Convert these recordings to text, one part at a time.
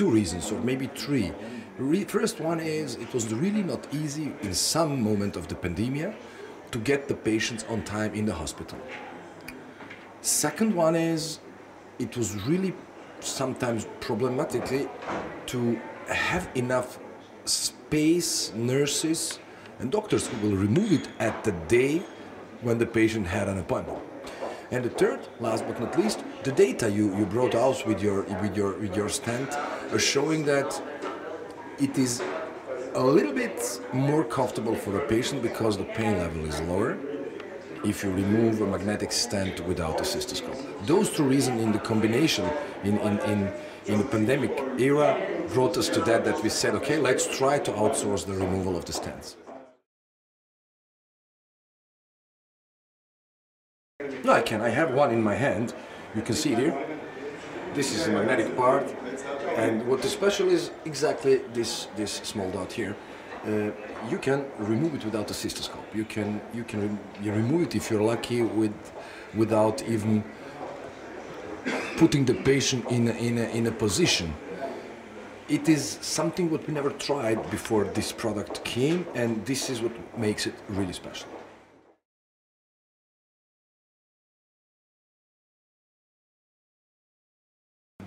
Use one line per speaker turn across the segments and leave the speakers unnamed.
two reasons, or maybe three. Re- first one is it was really not easy in some moment of the pandemic to get the patients on time in the hospital. Second one is it was really sometimes problematically to have enough space, nurses, and doctors who will remove it at the day when the patient had an appointment. And the third, last but not least, the data you, you brought out with your, with, your, with your stent are uh, showing that it is a little bit more comfortable for the patient because the pain level is lower if you remove a magnetic stent without a cystoscope. Those two reasons in the combination in, in, in, in the pandemic era brought us to that that we said, okay, let's try to outsource the removal of the stents. No, I can. I have one in my hand. You can see it here. This is the magnetic part. And what is special is exactly this, this small dot here. Uh, you can remove it without a cystoscope. You can you can rem you remove it if you're lucky with without even putting the patient in a, in a, in a position. It is something what we never tried before this product came, and this is what makes it really special.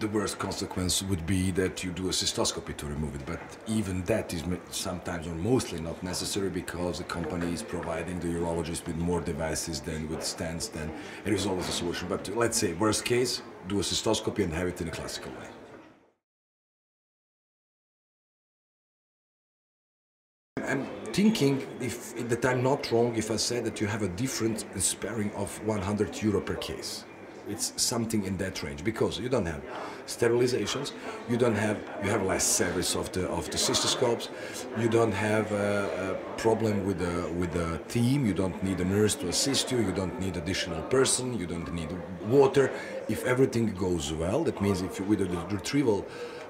The worst consequence would be that you do a cystoscopy to remove it, but even that is sometimes or mostly not necessary because the company is providing the urologist with more devices than with stents, then there is always a solution. But let's say, worst case, do a cystoscopy and have it in a classical way. I'm thinking if, that I'm not wrong if I say that you have a different sparing of 100 euro per case it's something in that range because you don't have sterilizations, you don't have you have less service of the of the cystoscopes, you don't have a, a, problem with the with the team, you don't need a nurse to assist you, you don't need additional person, you don't need water. If everything goes well, that means if you, with the retrieval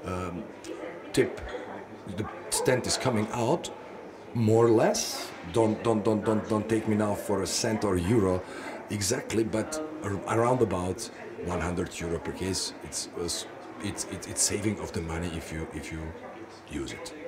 um, tip, the stent is coming out more or less. Don't don't don't don't don't take me now for a cent or euro exactly, but around about 100 euro per case. It's, it's, it's, it's saving of the money if you, if you use it.